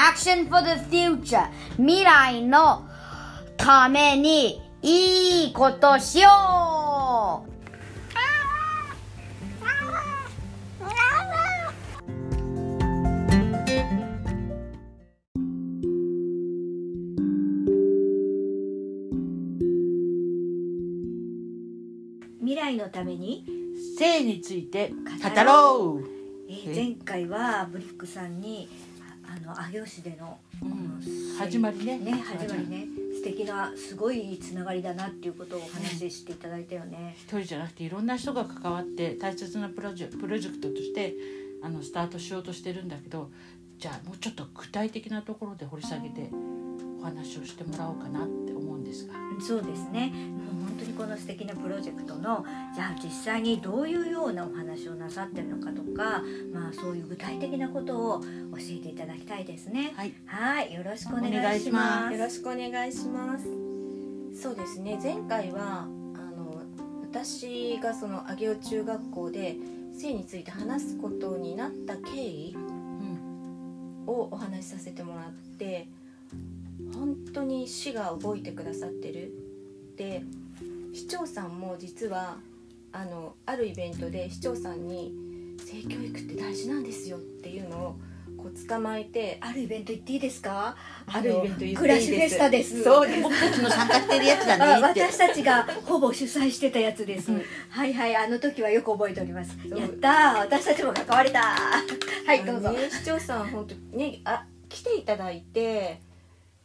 Action for the future. 未来のためにいいことしよう。未来のために、性について語語ろう、えー前回はブリックさんにの上尾市での、うん。始まりね。ね始まりね。素敵なすごいつながりだなっていうことをお話ししていただいたよね。一人じゃなくていろんな人が関わって大切なプロジェプロジェクトとしてあのスタートしようとしてるんだけどじゃあもうちょっと具体的なところで掘り下げてお話をしてもらおうかなって思うんですが。そうですね。もう本当にこの素敵なプロジェクトのじゃあ実際にどういうようなお話をなさってるのかとか、まあ、そういう具体的なことを教えていただきたいですね。はい、はい、よろしくお願いしま。ますよろしくお願いします。そうですね。前回はあの私がその上尾中学校で性について話すことになった経緯うんをお話しさせてもらって、本当に市が覚えてくださってる。で、市長さんも実はあのあるイベントで市長さんに性教育って大事なんですよっていうのをこう捕まえてあるイベント行っていいですか？あるイベント言っていいですクラッシュフェスタです。そうです僕たちの参加してるやつあだね私たちがほぼ主催してたやつです。うんはいはい、あの時はよく覚えております。やったー、私たちも関われたー。はい、どうぞ。ね、市長さん本当ねあ来ていただいて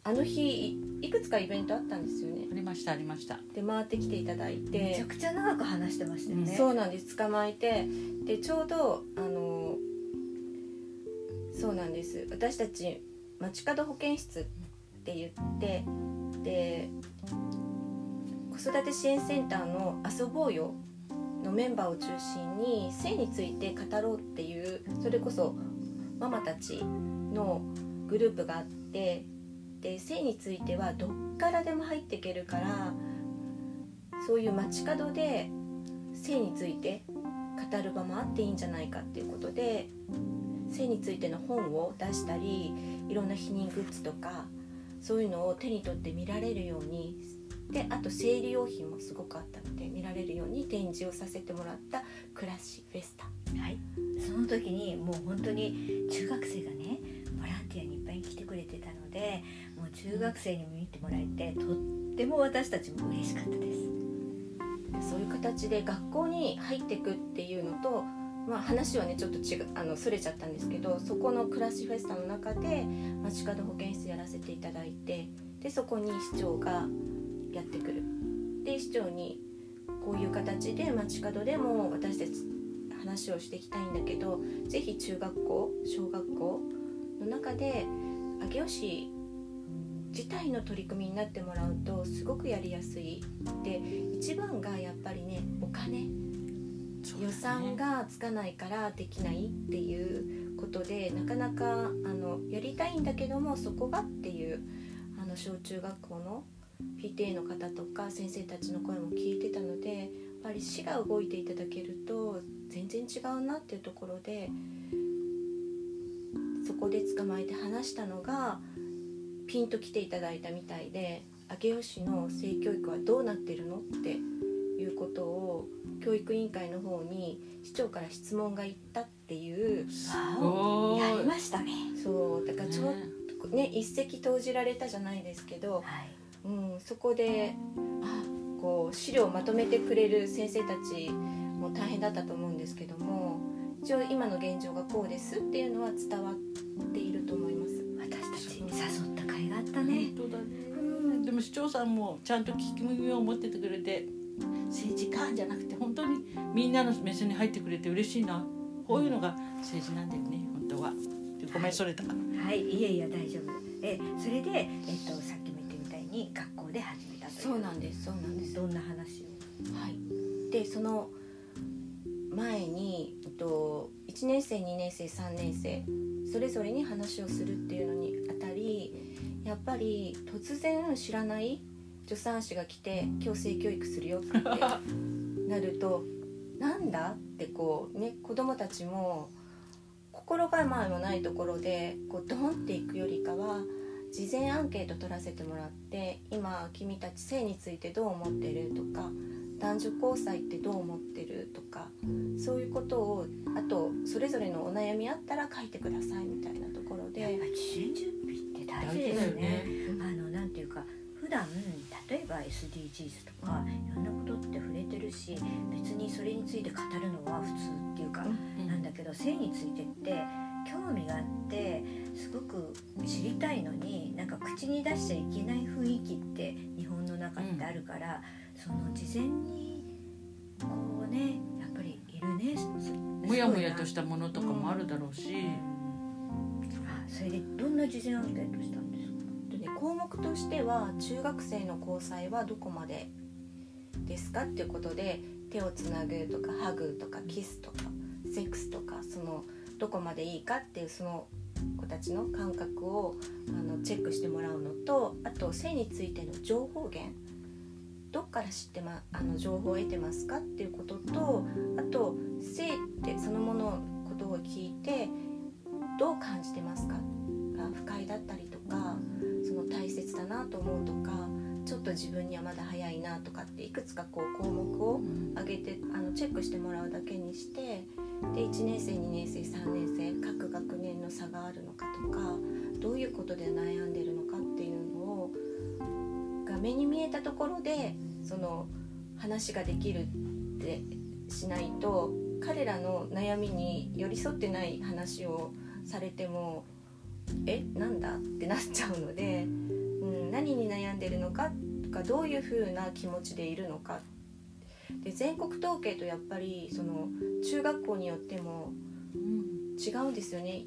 あの日いいくつかイベントあったんですよね。ありましたありました。で回ってきていただいめちゃてくちゃ長く話してましたよね。そうなんです。捕まえて。でちょうどあのそうなんです。私たち街角保健室って言ってで子育て支援センターの「遊ぼうよ」のメンバーを中心に性について語ろうっていうそれこそママたちのグループがあってで性についてはどっからでも入っていけるからそういう街角で性について語る場もあっていいんじゃないかっていうことで性についての本を出したりいろんな避妊グッズとかそういうのを手に取って見られるようにであと生理用品もすごくあったので見られるように展示をさせてもらったクラシフェスタはい。その時にもう本当に中学生がね、中学生にも見てもらえて、とっても私たちも嬉しかったです。そういう形で学校に入っていくっていうのと、まあ、話はねちょっと違あのそれちゃったんですけどそこのクラシフェスタの中で街角保健室やらせていただいてでそこに市長がやってくるで市長にこういう形で街角でも私たち話をしていきたいんだけどぜひ中学校小学校の中で上尾市自体の取り組みになってもらうとすごくやりやすい。で一番がやっぱりねお金。予算がつかないからできないっていうことでなかなかあのやりたいんだけどもそこがっていうあの小中学校の PTA の方とか先生たちの声も聞いてたのでやっぱり市が動いていただけると全然違うなっていうところでそこで捕まえて話したのがピンと来ていただいたみたいで上尾市の性教育はどうなってるのっていうことを教育委員会の方に市長から質問がいったっていうおやりーましたね。そうだからちょっねとね一石投じられたじゃないですけど、はい。うん、そこであこう資料をまとめてくれる先生たちも大変だったと思うんですけども一応今の現状がこうですっていうのは伝わっていると思います。だねでも市長さんもちゃんと聞き耳を持っててくれて政治家じゃなくて本当にみんなの目線に入ってくれて嬉しいな。こういうのが政治なんだよね本当は。ごめんそれたはい、いえいえ大丈夫。え、それでえっとさっきも言ったみたいに学校で始めたという。そうなんですそうなんです。どんな話を？はい、でその前にえっと1年生2年生3年生それぞれに話をするっていうのにあたりやっぱり突然知らない助産師が来て「今日性教育するよ」ってなると「なんだ?」ってこうね子供たちも「心構えもないところでこうドンっていくよりかは事前アンケート取らせてもらって今君たち性についてどう思ってるとか男女交際ってどう思ってるとかそういうことをあとそれぞれのお悩みあったら書いてくださいみたいなところで大事ですね。あのなんていうか普段例えば SDGs とかいろんなことって触れてるし別にそれについて語るのは普通っていうか、なんだけど性についてって興味があってすごく知りたいのになんか口に出しちゃいけない雰囲気って日本の中ってあるから、その事前にこうねやっぱりいるねもやもやとしたものとかもあるだろうし、あそれでどんな事前アンケートしたんですか？とね項目としては中学生の交際はどこまでですか？っていうことで手をつなぐとかハグとかキスとかセックスとかそのどこまでいいかっていうその子たちの感覚をあのチェックしてもらうのとあと性についての情報源。どっから知って、ま、あの情報を得てますかっていうこととあと性ってそのもののことを聞いてどう感じてますか？が不快だったりとかその大切だなと思うとかちょっと自分にはまだ早いなとかっていくつかこう項目を上げてあのチェックしてもらうだけにしてで1年生2年生3年生各学年の差があるのかとかどういうことで悩んでるのかっていうのをが目に見えたところでその話ができるってしないと彼らの悩みに寄り添ってない話をされてもえなんだってなっちゃうので、うん、何に悩んでるのかとかどういう風な気持ちでいるのか。で全国統計とやっぱりその中学校によっても違うんですよね。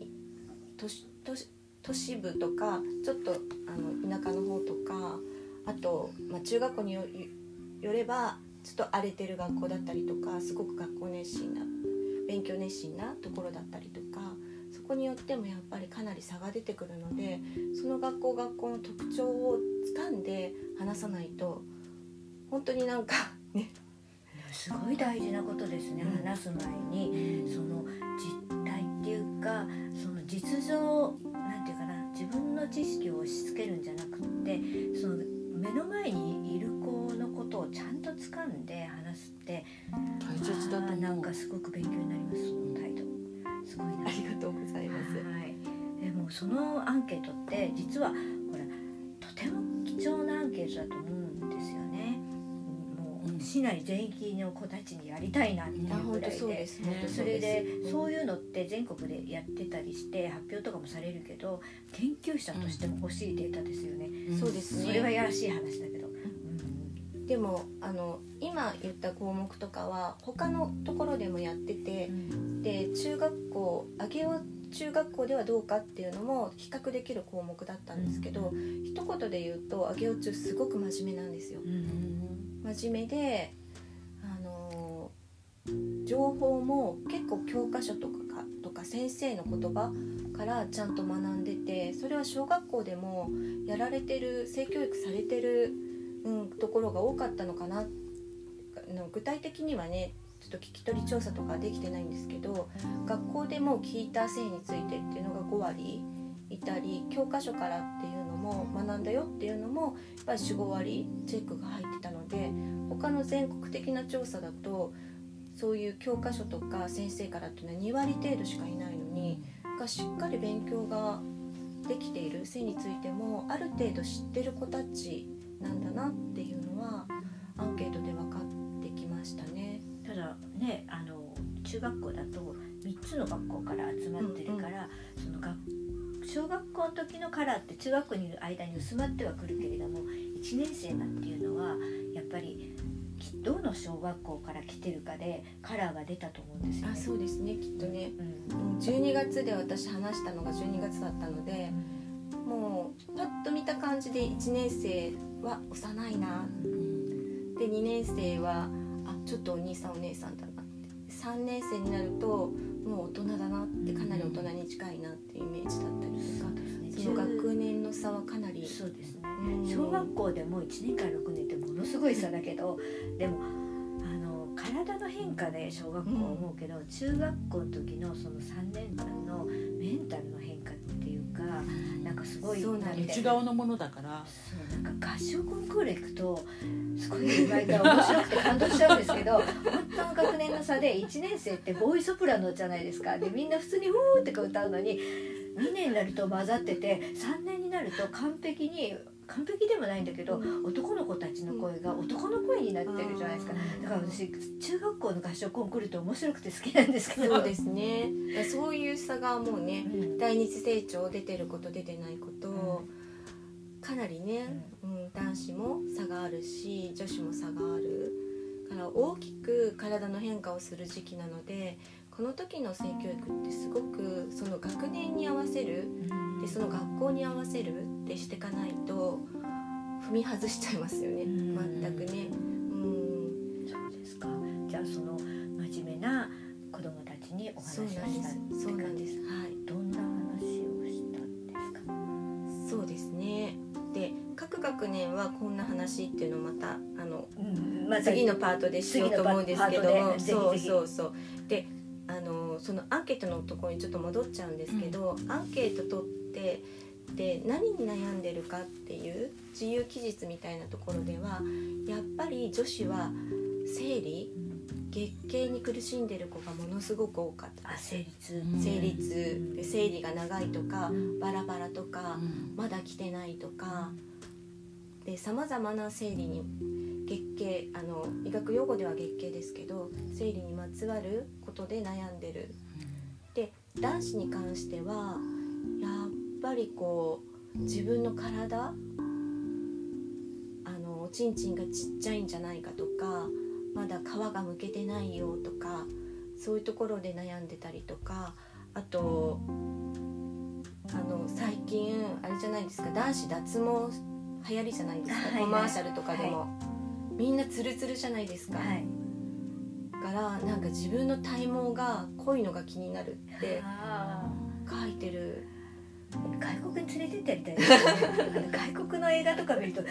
都市都市都市部とかちょっとあの田舎の方とかあと、まあ、中学校によよればちょっと荒れてる学校だったりとかすごく学校熱心な勉強熱心なところだったりとかそこによってもやっぱりかなり差が出てくるのでその学校学校の特徴をつかんで話さないと本当になんかね。すごい大事なことですね、うん。話す前に。その実態っていうかその実情なんていうかな自分の知識を押し付けるんじゃなくってその目の前にいる子のことをちゃんと掴んで話すって大切だとなんかすごく勉強になりますその態度。すごいな。ありがとうそのアンケートって実はほらとても貴重なアンケートだと思うんですよね。もう市内全域の子たちにやりたいなっていうぐらいで。そうです。ねそれでそういうのって全国でやってたりして発表とかもされるけど研究者としても欲しいデータですよね。うんそうですね。それはやらしい話だけど。でもあの今言った項目とかは他のところでもやっててで中学校上尾中学校ではどうかっていうのも比較できる項目だったんですけど、一言で言うと上尾中すごく真面目なんですよ。真面目であの情報も結構教科書とかかとか先生の言葉からちゃんと学んでてそれは小学校でもやられてる性教育されてる、うん、ところが多かったのかな。の具体的にはねちょっと聞き取り調査とかできてないんですけど学校でも聞いた性についてっていうのが5割いたり教科書からっていうのも学んだよっていうのもやっぱり45割チェックが入ってたので他の全国的な調査だとそういう教科書とか先生からっていうのは2割程度しかいないのにがしっかり勉強ができている性についてもある程度知ってる子たちなんだなっていうのはアンケートで分かってきましたね。ただねあの中学校だと3つの学校から集まってるから、その学小学校の時のカラーって中学校にいる間に薄まってはくるけれども1年生なんていうのはやっぱりきどの小学校から来てるかでカラーが出たと思うんですよね。あそうですねきっとね、うんうん、12月で私話したのが12月だったのでもうパッと見た感じで1年生は幼いな。で2年生はあちょっとお兄さんお姉さんだなって。3年生になるともう大人だなってかなり大人に近いなっていうイメージだったりとかその学年の差はかなり、そうですね。うん。小学校でも1年から6年ってものすごい差だけどでもあの変化で小学校は思うけど、中学校の時のその3年間のメンタルの変化っていうかなんかすごいそうなんです。内側のものだから。そうなんか合唱コンクール行くとすごい毎回面白くて感動しちゃうんですけど本当の学年の差で1年生ってボーイソプラノじゃないですか。でみんな普通に「フー」って歌うのに2年になると混ざってて3年になると完璧に完璧でもないんだけど男の子たちの声が男の声になってるじゃないですか。だから私中学校の合唱コンクールって面白くて好きなんですけど。そうですね。そういう差がもうねうん。第二次成長出てること出てないこと、かなりね、うん男子も差があるし女子も差がある。から大きく体の変化をする時期なのでこの時の性教育ってすごくその学年に合わせるでその学校に合わせるってしていかないと踏み外しちゃいますよね。うん。全くね。うん。そうですか。じゃあその真面目な子供たちにお話をそうなんです。したそうなんです。はい。どんな話をしたんですか？そうですね。で各学年はこんな話っていうのをまたあのうん。ま次のパートでしようと思うんですけども。そうそうそう。でそのアンケートのところにちょっと戻っちゃうんですけど、アンケート取ってで何に悩んでるかっていう自由記述みたいなところではやっぱり女子は生理月経に苦しんでる子がものすごく多かった。あです成立うん生理痛。で生理が長いとかうんバラバラとかうん。まだ来てないとかでさまざまな生理に月経あの医学用語では月経ですけど生理にまつわることで悩んでる。で男子に関してはやっぱりこう自分の体あのおちんちんがちっちゃいんじゃないかとかまだ皮がむけてないよとかそういうところで悩んでたりとかあとあの最近あれじゃないですか男子脱毛流行りじゃないですか、はいはい。コマーシャルとかでも、みんなツルツルじゃないですか、はいらなんか自分の体毛が濃いのが気になるってあ書いてる。ー外国に連れてってやりたいね。外国の映画とか見ると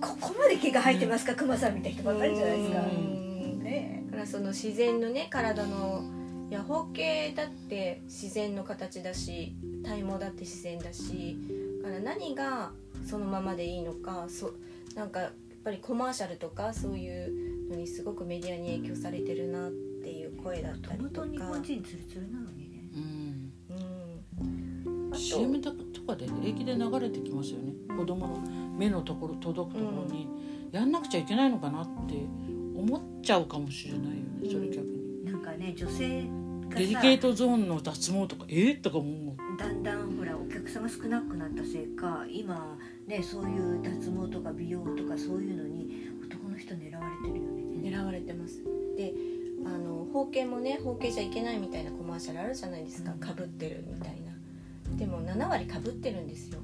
ここまで毛が生えてますかクマさんみたいな人ばっかりじゃないですか。うん。ねだからその自然のね体のいや包茎だって自然の形だし体毛だって自然だしだから何がそのままでいいのかそなんかやっぱりコマーシャルとかそういうのにすごくメディアに影響されてるなっていう声だったりとか。日本人ツルツルなのにね。うん。うん。あと。CM とかで平気で流れてきますよね。子供の目のところ届くところにやんなくちゃいけないのかなって思っちゃうかもしれないよねそれ逆に。なんかね女性がデリさケートゾーンの脱毛とかえー、とか思うだんだんほらお客さんが少なくなったせいか今ねそういう脱毛とか美容とかそういうのに男の人狙われてるよねれてます。であの包茎もね包茎じゃいけないみたいなコマーシャルあるじゃないですか。うん。かぶってるみたいな。でも7割かぶってるんですよ。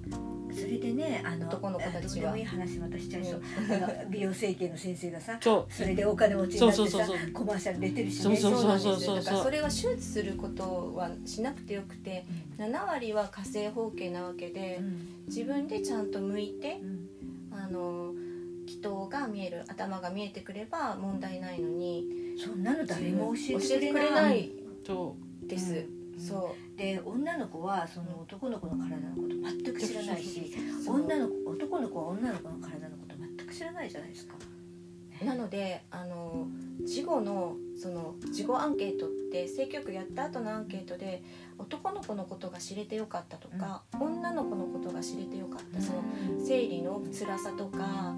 それでねあの男の子たちは。あどうでもいい話またしちゃいそう、あの美容整形の先生がさ それでお金持ちになってさコマーシャル出てるしねそうなんですよ。だからそれは手術することはしなくてよくて7割は火星包茎なわけでうん。自分でちゃんと向いてうん。あの気筒が見える頭が見えてくれば問題ないのにそんなの誰も教教えてくれないです、うん。そで女の子はその男の子の体のこと全く知らないし女の子男の子は女の子の体のこと全く知らないじゃないですか。なのであの事後のその事後アンケートって性教育やった後のアンケートで男の子のことが知れてよかったとか、女の子のことが知れてよかったその生理の辛さとかあ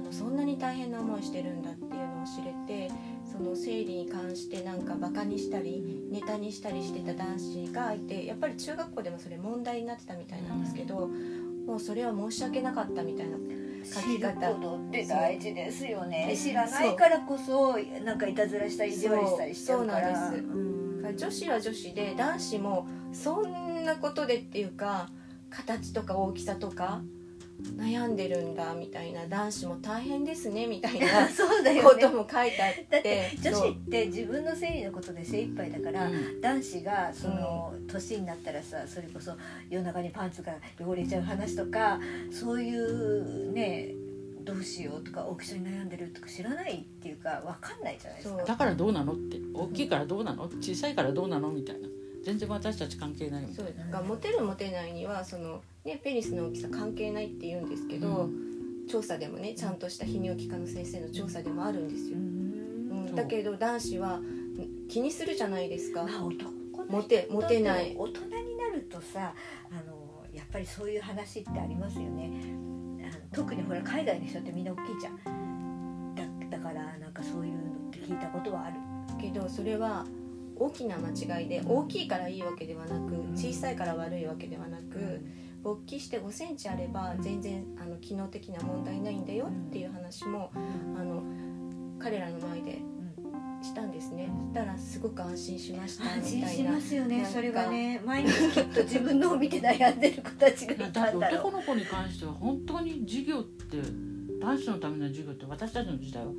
のそんなに大変な思いしてるんだっていうのを知れてその生理に関してなんかバカにしたりネタにしたりしてた男子がいてやっぱり中学校でもそれ問題になってたみたいなんですけど、もうそれは申し訳なかったみたいな書き知る方ことって大事ですよね。知らないからこそなんかいたずらしたり意地悪したりしちゃうから。そうなんです。うん。女子は女子で男子もそんなことでっていうか形とか大きさとか悩んでるんだみたいな男子も大変ですねみたいな そうだよことねも書いてあってだって女子って自分の生理のことで精一杯だから、うん。男子がその年になったらさそれこそ夜中にパンツが汚れちゃう話とかそういうねどうしようとか大きさに悩んでるとか知らないっていうかわかんないじゃないですか。だからどうなのって大きいからどうなの？小さいからどうなの？みたいな全然私たち関係ないもん。そうだからモテるモテないにはその、ね、ペニスの大きさ関係ないって言うんですけど、調査でもねちゃんとした泌尿器科の先生の調査でもあるんですよ、うん、だけど男子は気にするじゃないですか、まあ男のモテモテない。大人になるとさあのやっぱりそういう話ってありますよね。特にほら海外の人ってみんな大きいじゃん。だだからなんかそういうのって聞いたことはある。けどそれは大きな間違いで大きいからいいわけではなく小さいから悪いわけではなく勃起して5センチあれば全然あの機能的な問題ないんだよっていう話もあの彼らの前でしたんですね。そしたらすごく安心しました安みたいな。心しますよねそれはね。毎日きっと自分のを見て悩んでる子たちがいだたんだろう。男の子に関しては本当に授業って男子のための授業って私たちの時代は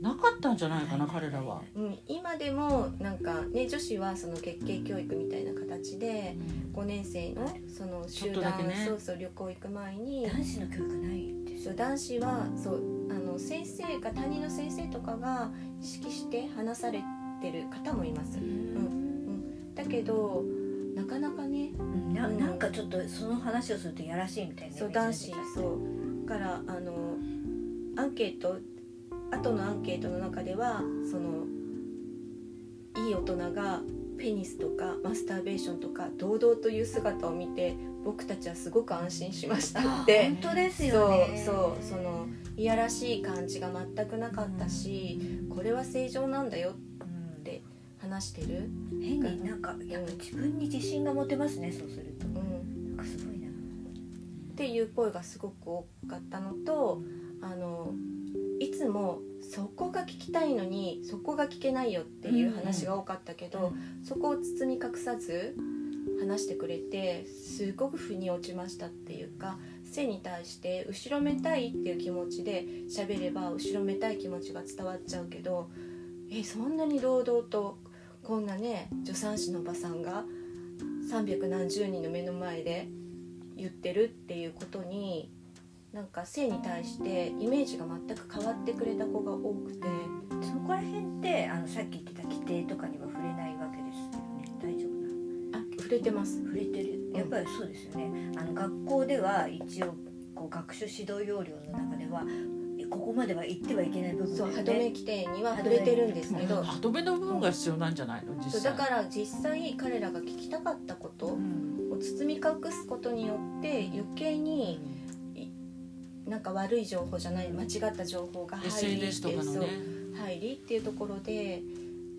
なかったんじゃないかな彼らは。うん、今でもなんかね女子はその月経教育みたいな形で5年生のその集団ね。そうそう旅行行く前に男子の教育ないですよそう男子はそうあの先生が担任の先生とかが意識して話されてる方もいます、うん、だけどなかなかねうんななんかちょっとその話をするとやらしいみたいなそう男子そう。からあのアンケート後のアンケートの中ではそのいい大人がペニスとかマスターベーションとか堂々という姿を見て僕たちはすごく安心しましたあって。本当ですそうよね。そうそのいやらしい感じが全くなかったし、これは正常なんだようん。て話してる、変になんかやっぱ自分に自信が持てますねそうすると。うん、なんかすごいな。っていう声がすごく多かったのとあのいつもそこが聞きたいのにそこが聞けないよっていう話が多かったけど、そこを包み隠さず話してくれてすごく腑に落ちましたっていうか性に対して後ろめたいっていう気持ちで喋れば後ろめたい気持ちが伝わっちゃうけどえそんなに堂々とこんなね助産師のおばさんが300何十人の目の前で言ってるっていうことになんか性に対してイメージが全く変わってくれた子が多くてそこら辺ってあのさっき言ってた規定とかには触れないわけですよね。大丈夫なあ触れてます。触れてる？やっぱりそうですよね。あの学校では一応こう学習指導要領の中ではここまでは行ってはいけない部分だよそう歯止めね規定には触れてるんですけど。歯止めの部分が必要なんじゃないの？実際。そうだから実際彼らが聞きたかったことをうん包み隠すことによって余計になんか悪い情報じゃない間違った情報が入り SNS とかのそうね入りっていうところで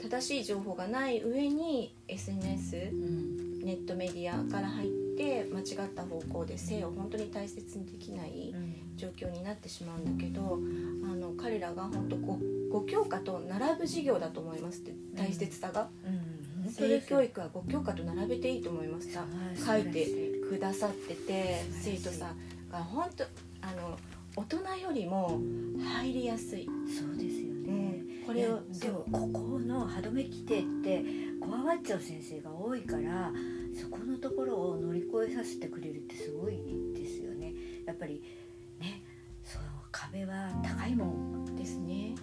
正しい情報がない上に SNS うん。ネットメディアから入って間違った方向で性を本当に大切にできない状況になってしまうんだけどあの彼らが本当ごご教科と並ぶ授業だと思いますって大切さが、うん。性教育はご教科と並べていいと思いました書いてくださってて生徒さんが本当あの大人よりも入りやすい、そうですようね、ん、これをでもここの歯止め規定ってこわわっちゃう先生が多いからそこのところを乗り越えさせてくれるってすごいですよね。やっぱりねその壁は高いもんですね。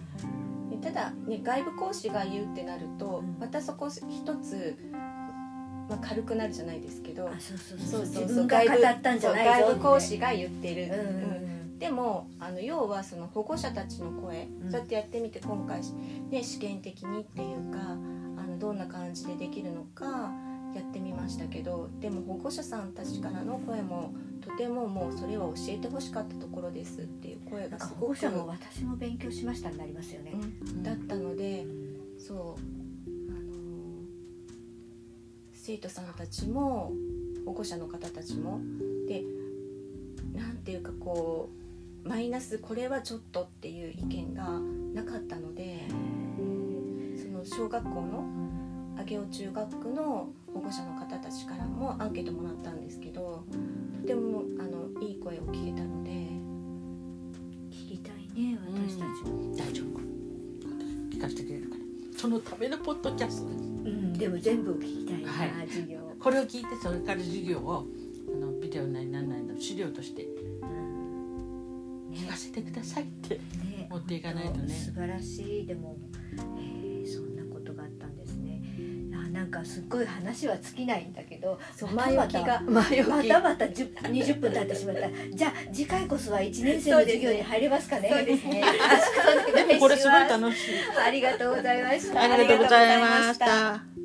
でただ、ね、外部講師が言うってなると、うん。またそこ一つ、まあ、軽くなるじゃないですけど外部講師が言ってる、でもあの要はその保護者たちの声、うん。そうやってやってみて今回、ね、試験的にっていうかあのどんな感じでできるのかやってみましたけどでも保護者さんたちからの声もとてももうそれは教えてほしかったところですっていう声がすごく保護者も私も勉強しましたになりますよね、うんだったのでうんそう生徒さんたちも保護者の方たちもでなんていうかこうマイナスこれはちょっとっていう意見がなかったのでその小学校の上尾中学区の保護者の方たちからもアンケートもらったんですけどとてもあのいい声を聞けたので聞きたいね私たちも、大丈夫。聞かせてくれるから。そのためのポッドキャストです。うん、でも全部聞きたいな、はい。授業、これを聞いてそれから授業をあのビデオなりなんなりの資料として。聞かせてくださいって。ね。持っていかないとね。素晴らしい。でも、えーそんなことがあったんですね。あなんかすっごい話は尽きないんだけどそう前置きが前置きまたまた10 20分経ってしまった。じゃあ次回こそは1年生の授業に入れますかね。そうですね。これすごい楽しい。ありがとうございました。ありがとうございました